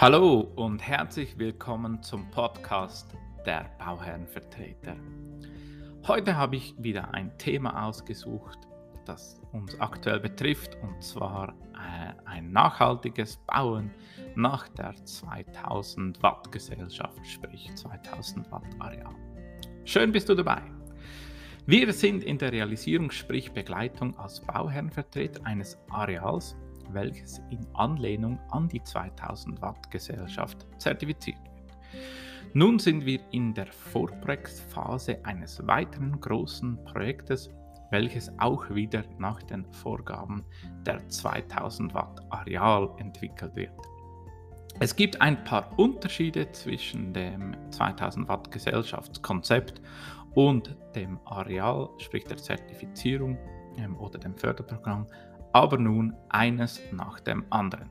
Hallo und herzlich willkommen zum Podcast der Bauherrenvertreter. Heute habe ich wieder ein Thema ausgesucht, das uns aktuell betrifft, und zwar äh, ein nachhaltiges Bauen nach der 2000 Watt Gesellschaft, sprich 2000 Watt Areal. Schön bist du dabei. Wir sind in der Realisierung, sprich Begleitung als Bauherrenvertreter eines Areals welches in Anlehnung an die 2000 Watt Gesellschaft zertifiziert wird. Nun sind wir in der Vorprojektphase eines weiteren großen Projektes, welches auch wieder nach den Vorgaben der 2000 Watt Areal entwickelt wird. Es gibt ein paar Unterschiede zwischen dem 2000 Watt Gesellschaftskonzept und dem Areal, sprich der Zertifizierung ähm, oder dem Förderprogramm aber nun eines nach dem anderen.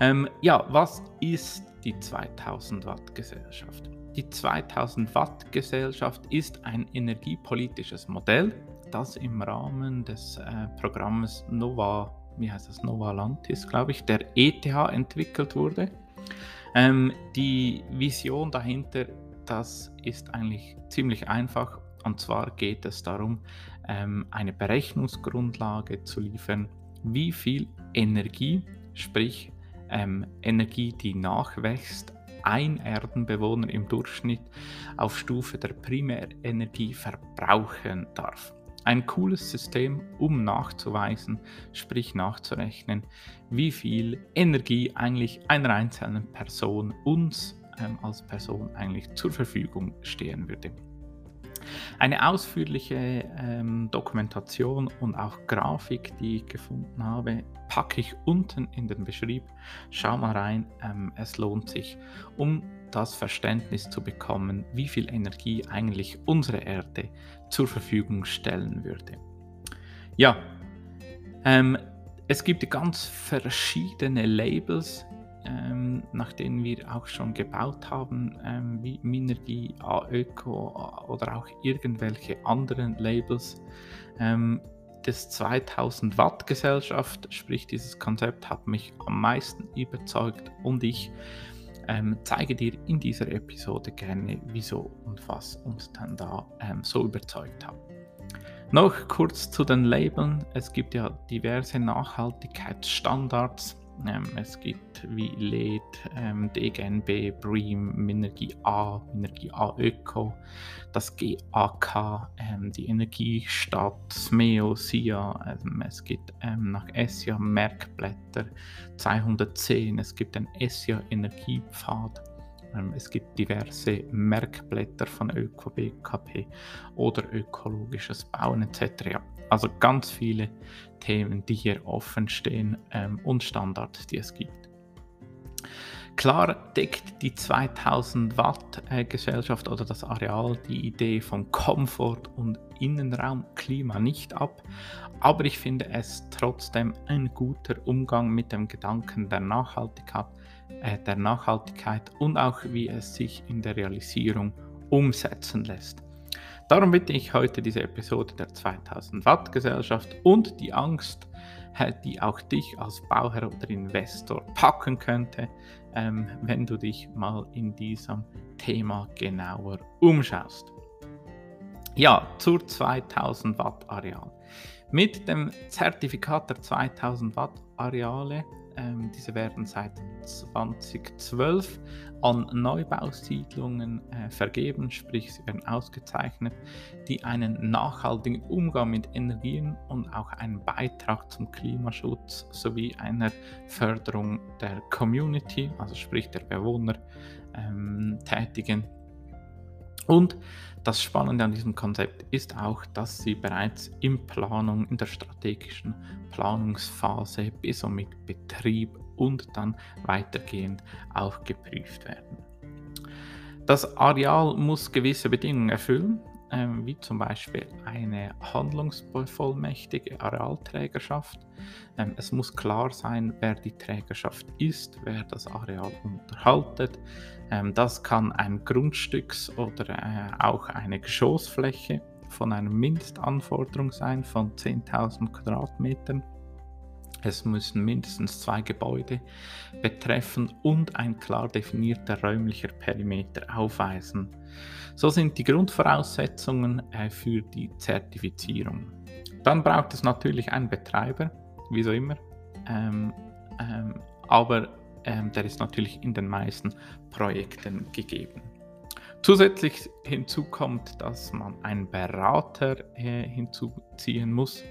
Ähm, ja, was ist die 2000 Watt Gesellschaft? Die 2000 Watt Gesellschaft ist ein energiepolitisches Modell, das im Rahmen des äh, Programms Nova, wie heißt das, Nova Lantis, glaube ich, der ETH entwickelt wurde. Ähm, die Vision dahinter, das ist eigentlich ziemlich einfach und zwar geht es darum, ähm, eine Berechnungsgrundlage zu liefern, wie viel Energie, sprich ähm, Energie, die nachwächst, ein Erdenbewohner im Durchschnitt auf Stufe der Primärenergie verbrauchen darf. Ein cooles System, um nachzuweisen, sprich nachzurechnen, wie viel Energie eigentlich einer einzelnen Person uns ähm, als Person eigentlich zur Verfügung stehen würde. Eine ausführliche ähm, Dokumentation und auch Grafik, die ich gefunden habe, packe ich unten in den Beschrieb. Schau mal rein, ähm, es lohnt sich, um das Verständnis zu bekommen, wie viel Energie eigentlich unsere Erde zur Verfügung stellen würde. Ja, ähm, es gibt ganz verschiedene Labels, ähm, nach denen wir auch schon gebaut haben, ähm, wie Minergie, A-Öko oder auch irgendwelche anderen Labels. Ähm, das 2000 Watt Gesellschaft, sprich dieses Konzept, hat mich am meisten überzeugt und ich ähm, zeige dir in dieser Episode gerne, wieso und was uns dann da ähm, so überzeugt hat. Noch kurz zu den Labeln. Es gibt ja diverse Nachhaltigkeitsstandards ähm, es gibt wie LED, ähm, DGNB, BREEAM, Minergie A, Minergie A Öko, das GAK, ähm, die Energiestadt, SMEO, SIA, ähm, es gibt ähm, nach ESIA Merkblätter 210, es gibt den ESIA Energiepfad, ähm, es gibt diverse Merkblätter von Öko BKP oder ökologisches Bauen etc. Also ganz viele Themen, die hier offen stehen ähm, und Standards, die es gibt. Klar deckt die 2000 Watt Gesellschaft oder das Areal die Idee von Komfort und Innenraumklima nicht ab, aber ich finde es trotzdem ein guter Umgang mit dem Gedanken der Nachhaltigkeit, äh, der Nachhaltigkeit und auch wie es sich in der Realisierung umsetzen lässt. Darum bitte ich heute diese Episode der 2000 Watt Gesellschaft und die Angst, die auch dich als Bauherr oder Investor packen könnte, ähm, wenn du dich mal in diesem Thema genauer umschaust. Ja, zur 2000 Watt Areal. Mit dem Zertifikat der 2000 Watt Areale ähm, diese werden seit 2012 an Neubausiedlungen äh, vergeben, sprich sie werden ausgezeichnet, die einen nachhaltigen Umgang mit Energien und auch einen Beitrag zum Klimaschutz sowie einer Förderung der Community, also sprich der Bewohner, ähm, tätigen. Und das Spannende an diesem Konzept ist auch, dass sie bereits in Planung, in der strategischen Planungsphase bis und mit Betrieb und dann weitergehend auch geprüft werden. Das Areal muss gewisse Bedingungen erfüllen, ähm, wie zum Beispiel eine handlungsvollmächtige Arealträgerschaft. Ähm, es muss klar sein, wer die Trägerschaft ist, wer das Areal unterhaltet. Ähm, das kann ein Grundstücks- oder äh, auch eine Geschossfläche von einer Mindestanforderung sein von 10.000 Quadratmetern. Es müssen mindestens zwei Gebäude betreffen und ein klar definierter räumlicher Perimeter aufweisen. So sind die Grundvoraussetzungen äh, für die Zertifizierung. Dann braucht es natürlich einen Betreiber, wie so immer, ähm, ähm, aber ähm, der ist natürlich in den meisten Projekten gegeben. Zusätzlich hinzu kommt, dass man einen Berater äh, hinzuziehen muss,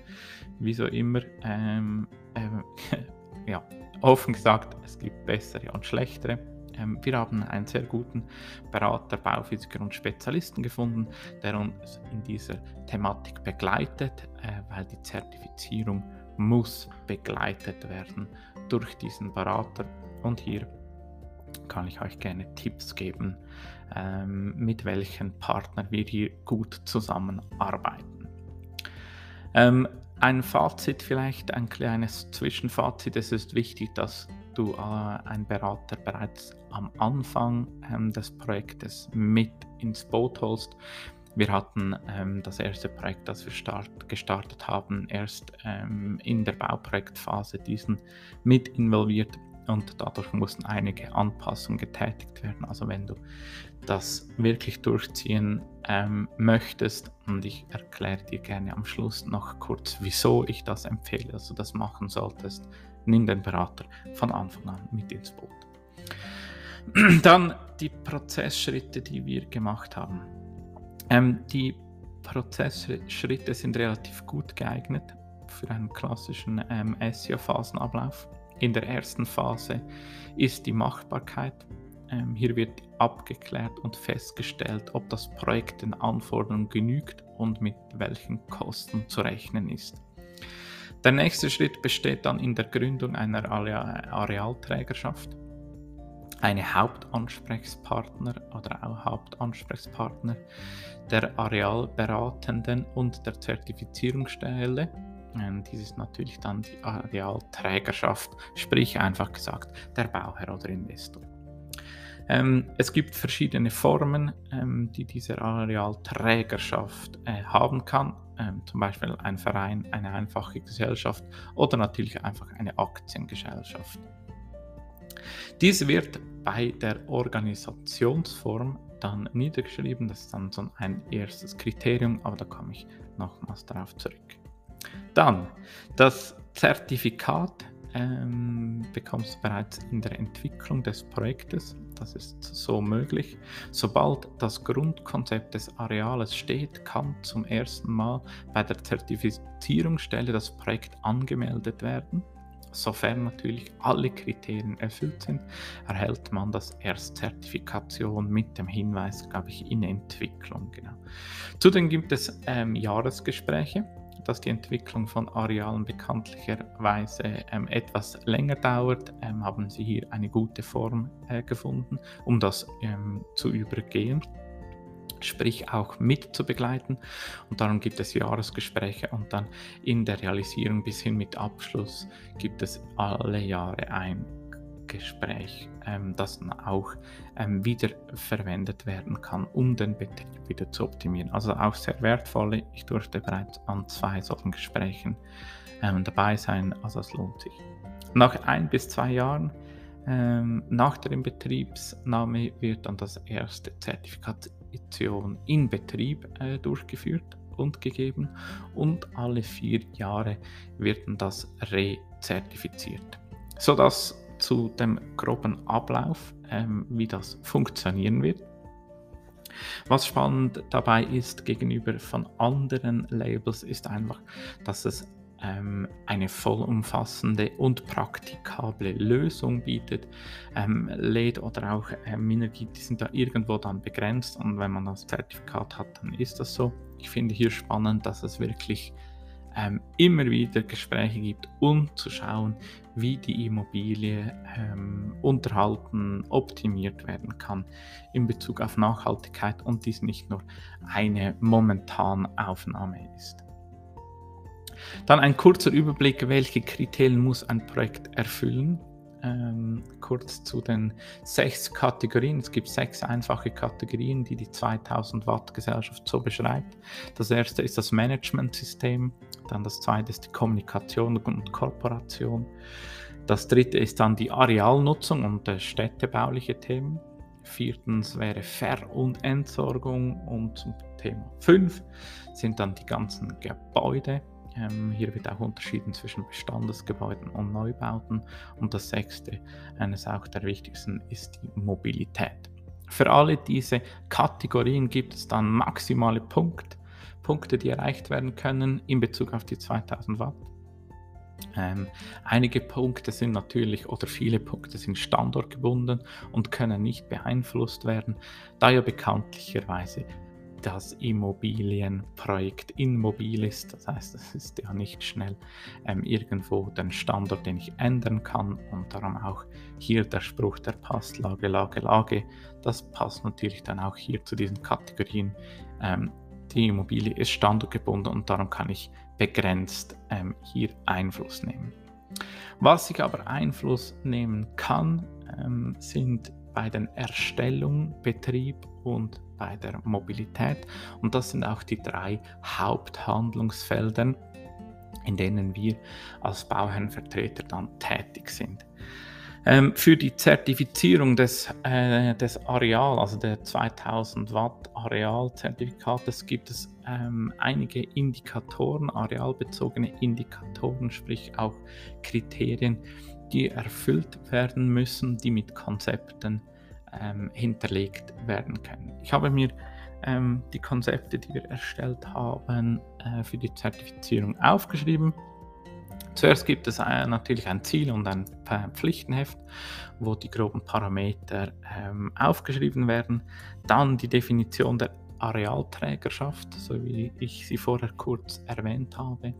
wie so immer. Ähm, ähm, ja, offen gesagt, es gibt bessere und schlechtere. Ähm, wir haben einen sehr guten Berater, Bauphysiker und Spezialisten gefunden, der uns in dieser Thematik begleitet, äh, weil die Zertifizierung muss begleitet werden durch diesen Berater. Und hier kann ich euch gerne Tipps geben, ähm, mit welchen Partnern wir hier gut zusammenarbeiten. Ähm, ein Fazit vielleicht, ein kleines Zwischenfazit. Es ist wichtig, dass du äh, einen Berater bereits am Anfang ähm, des Projektes mit ins Boot holst. Wir hatten ähm, das erste Projekt, das wir start, gestartet haben, erst ähm, in der Bauprojektphase diesen mit involviert und dadurch mussten einige Anpassungen getätigt werden. Also wenn du das wirklich durchziehen ähm, möchtest, und ich erkläre dir gerne am Schluss noch kurz, wieso ich das empfehle, dass du das machen solltest, nimm den Berater von Anfang an mit ins Boot. Dann die Prozessschritte, die wir gemacht haben. Ähm, die Prozessschritte sind relativ gut geeignet für einen klassischen ähm, SEO-Phasenablauf. In der ersten Phase ist die Machbarkeit. Ähm, hier wird abgeklärt und festgestellt, ob das Projekt den Anforderungen genügt und mit welchen Kosten zu rechnen ist. Der nächste Schritt besteht dann in der Gründung einer Arealträgerschaft. Eine Hauptansprechpartner oder auch Hauptansprechpartner der Arealberatenden und der Zertifizierungsstelle dies ist natürlich dann die Arealträgerschaft, sprich einfach gesagt der Bauherr oder Investor. Ähm, es gibt verschiedene Formen, ähm, die diese Arealträgerschaft äh, haben kann, ähm, zum Beispiel ein Verein, eine einfache Gesellschaft oder natürlich einfach eine Aktiengesellschaft. Dies wird bei der Organisationsform dann niedergeschrieben, das ist dann so ein erstes Kriterium, aber da komme ich nochmals darauf zurück. Dann das Zertifikat ähm, bekommst du bereits in der Entwicklung des Projektes. Das ist so möglich. Sobald das Grundkonzept des Areales steht, kann zum ersten Mal bei der Zertifizierungsstelle das Projekt angemeldet werden. Sofern natürlich alle Kriterien erfüllt sind, erhält man das Erstzertifikation mit dem Hinweis, glaube ich, in Entwicklung. Genau. Zudem gibt es ähm, Jahresgespräche dass die Entwicklung von Arealen bekanntlicherweise ähm, etwas länger dauert, ähm, haben sie hier eine gute Form äh, gefunden, um das ähm, zu übergehen sprich auch mit zu begleiten. Und darum gibt es Jahresgespräche und dann in der Realisierung bis hin mit Abschluss gibt es alle Jahre ein Gespräch, ähm, das dann auch ähm, wieder verwendet werden kann, um den Betrieb wieder zu optimieren. Also auch sehr wertvoll. Ich durfte bereits an zwei solchen Gesprächen ähm, dabei sein, also es lohnt sich. Nach ein bis zwei Jahren ähm, nach der Inbetriebsnahme wird dann das erste Zertifikation in Betrieb äh, durchgeführt und gegeben und alle vier Jahre wird dann das rezertifiziert, sodass zu dem groben Ablauf, ähm, wie das funktionieren wird. Was spannend dabei ist gegenüber von anderen Labels, ist einfach, dass es ähm, eine vollumfassende und praktikable Lösung bietet. Ähm, LED oder auch ähm, Minergie, die sind da irgendwo dann begrenzt und wenn man das Zertifikat hat, dann ist das so. Ich finde hier spannend, dass es wirklich ähm, immer wieder Gespräche gibt, um zu schauen, wie die Immobilie ähm, unterhalten, optimiert werden kann in Bezug auf Nachhaltigkeit und dies nicht nur eine momentane Aufnahme ist. Dann ein kurzer Überblick, welche Kriterien muss ein Projekt erfüllen. Ähm, kurz zu den sechs Kategorien. Es gibt sechs einfache Kategorien, die die 2000 Watt Gesellschaft so beschreibt. Das erste ist das Managementsystem, dann das zweite ist die Kommunikation und Kooperation. Das dritte ist dann die Arealnutzung und äh, städtebauliche Themen. Viertens wäre Ver- und Entsorgung und zum Thema 5 sind dann die ganzen Gebäude. Ähm, hier wird auch unterschieden zwischen Bestandesgebäuden und Neubauten. Und das sechste, eines auch der wichtigsten, ist die Mobilität. Für alle diese Kategorien gibt es dann maximale Punkt, Punkte, die erreicht werden können in Bezug auf die 2000 Watt. Ähm, einige Punkte sind natürlich oder viele Punkte sind standortgebunden und können nicht beeinflusst werden, da ja bekanntlicherweise das Immobilienprojekt immobil ist. Das heißt, es ist ja nicht schnell ähm, irgendwo den Standort, den ich ändern kann und darum auch hier der Spruch, der passt, Lage, Lage, Lage. Das passt natürlich dann auch hier zu diesen Kategorien. Ähm, die Immobilie ist standortgebunden und darum kann ich begrenzt ähm, hier Einfluss nehmen. Was ich aber Einfluss nehmen kann, ähm, sind bei den Erstellung, Betrieb und bei der Mobilität. Und das sind auch die drei Haupthandlungsfelder, in denen wir als Bauherrenvertreter dann tätig sind. Ähm, für die Zertifizierung des, äh, des Areal, also der 2000 Watt Arealzertifikates, gibt es ähm, einige Indikatoren, arealbezogene Indikatoren, sprich auch Kriterien, die erfüllt werden müssen, die mit Konzepten ähm, hinterlegt werden können. Ich habe mir ähm, die Konzepte, die wir erstellt haben, äh, für die Zertifizierung aufgeschrieben. Zuerst gibt es äh, natürlich ein Ziel und ein Pflichtenheft, wo die groben Parameter ähm, aufgeschrieben werden. Dann die Definition der Arealträgerschaft, so wie ich sie vorher kurz erwähnt habe.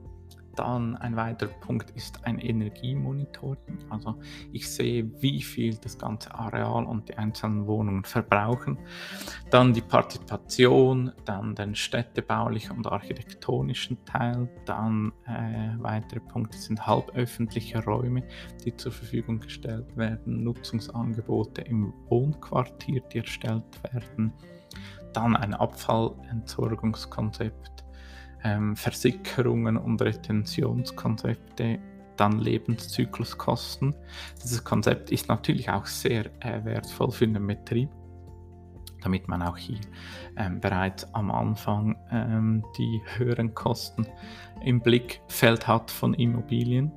Dann ein weiterer Punkt ist ein Energiemonitoring. Also ich sehe, wie viel das ganze Areal und die einzelnen Wohnungen verbrauchen. Dann die Partizipation, dann den städtebaulichen und architektonischen Teil. Dann äh, weitere Punkte sind halböffentliche Räume, die zur Verfügung gestellt werden, Nutzungsangebote im Wohnquartier, die erstellt werden. Dann ein Abfallentsorgungskonzept ähm, Versickerungen und Retentionskonzepte, dann Lebenszykluskosten. Dieses Konzept ist natürlich auch sehr äh, wertvoll für den Betrieb, damit man auch hier ähm, bereits am Anfang ähm, die höheren Kosten im Blickfeld hat von Immobilien.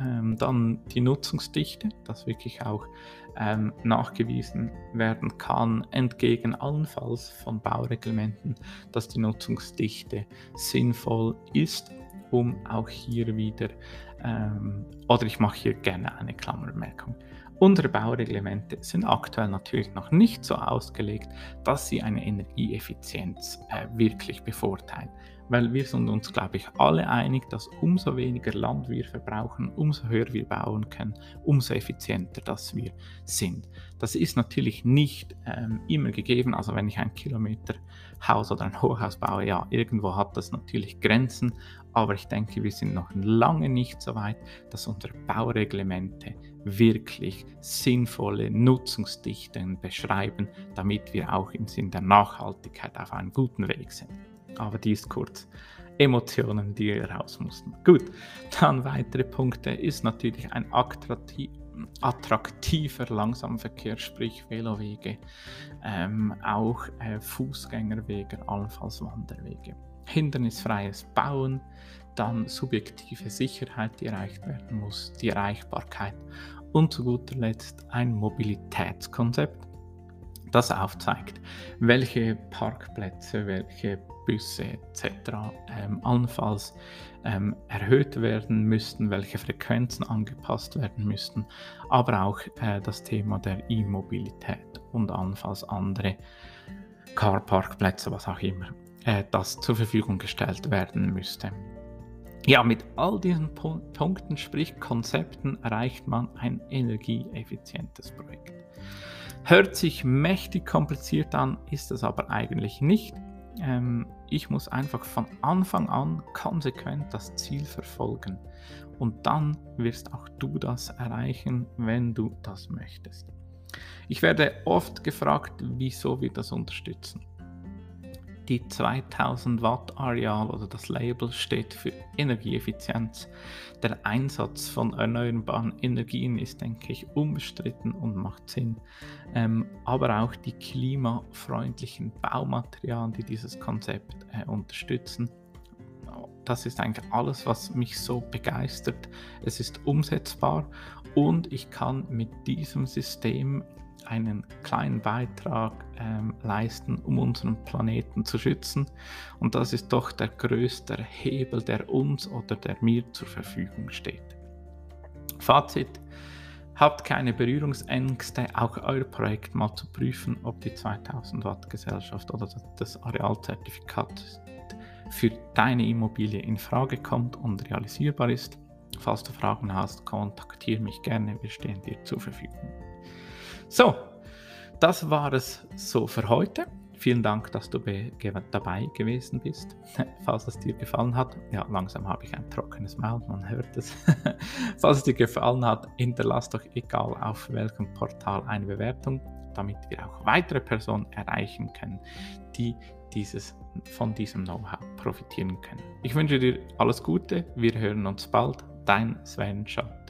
Ähm, dann die Nutzungsdichte, dass wirklich auch ähm, nachgewiesen werden kann, entgegen allenfalls von Baureglementen, dass die Nutzungsdichte sinnvoll ist, um auch hier wieder, ähm, oder ich mache hier gerne eine Klammerbemerkung, Unsere Baureglemente sind aktuell natürlich noch nicht so ausgelegt, dass sie eine Energieeffizienz äh, wirklich bevorteilen weil wir sind uns, glaube ich, alle einig, dass umso weniger Land wir verbrauchen, umso höher wir bauen können, umso effizienter das wir sind. Das ist natürlich nicht ähm, immer gegeben, also wenn ich ein Kilometer Haus oder ein Hochhaus baue, ja, irgendwo hat das natürlich Grenzen, aber ich denke, wir sind noch lange nicht so weit, dass unsere Baureglemente wirklich sinnvolle Nutzungsdichten beschreiben, damit wir auch im Sinn der Nachhaltigkeit auf einem guten Weg sind aber dies kurz. Emotionen, die raus mussten. Gut, dann weitere Punkte ist natürlich ein attraktiver Langsamverkehr, sprich Velowege, ähm, auch äh, Fußgängerwege, allenfalls Wanderwege. Hindernisfreies Bauen, dann subjektive Sicherheit, die erreicht werden muss, die Erreichbarkeit und zu guter Letzt ein Mobilitätskonzept, das aufzeigt, welche Parkplätze, welche Busse etc. Ähm, allenfalls ähm, erhöht werden müssten, welche Frequenzen angepasst werden müssten, aber auch äh, das Thema der E-Mobilität und allenfalls andere Carparkplätze, was auch immer, äh, das zur Verfügung gestellt werden müsste. Ja, mit all diesen Punkten, sprich Konzepten, erreicht man ein energieeffizientes Projekt. Hört sich mächtig kompliziert an, ist es aber eigentlich nicht. ähm, ich muss einfach von Anfang an konsequent das Ziel verfolgen. Und dann wirst auch du das erreichen, wenn du das möchtest. Ich werde oft gefragt, wieso wir das unterstützen. Die 2000 Watt Areal oder das Label steht für Energieeffizienz. Der Einsatz von erneuerbaren Energien ist, denke ich, unbestritten und macht Sinn. Ähm, aber auch die klimafreundlichen Baumaterialien, die dieses Konzept äh, unterstützen. Das ist eigentlich alles, was mich so begeistert. Es ist umsetzbar und ich kann mit diesem System einen kleinen Beitrag ähm, leisten, um unseren Planeten zu schützen. Und das ist doch der größte Hebel, der uns oder der mir zur Verfügung steht. Fazit. Habt keine Berührungsängste, auch euer Projekt mal zu prüfen, ob die 2000 Watt Gesellschaft oder das Arealzertifikat für deine Immobilie in Frage kommt und realisierbar ist. Falls du Fragen hast, kontaktiere mich gerne, wir stehen dir zur Verfügung. So, das war es so für heute. Vielen Dank, dass du dabei gewesen bist. Falls es dir gefallen hat, ja, langsam habe ich ein trockenes Maul, man hört es. Falls es dir gefallen hat, hinterlass doch egal auf welchem Portal eine Bewertung, damit wir auch weitere Personen erreichen können, die dieses, von diesem Know-how profitieren können. Ich wünsche dir alles Gute, wir hören uns bald. Dein Sven Schatt.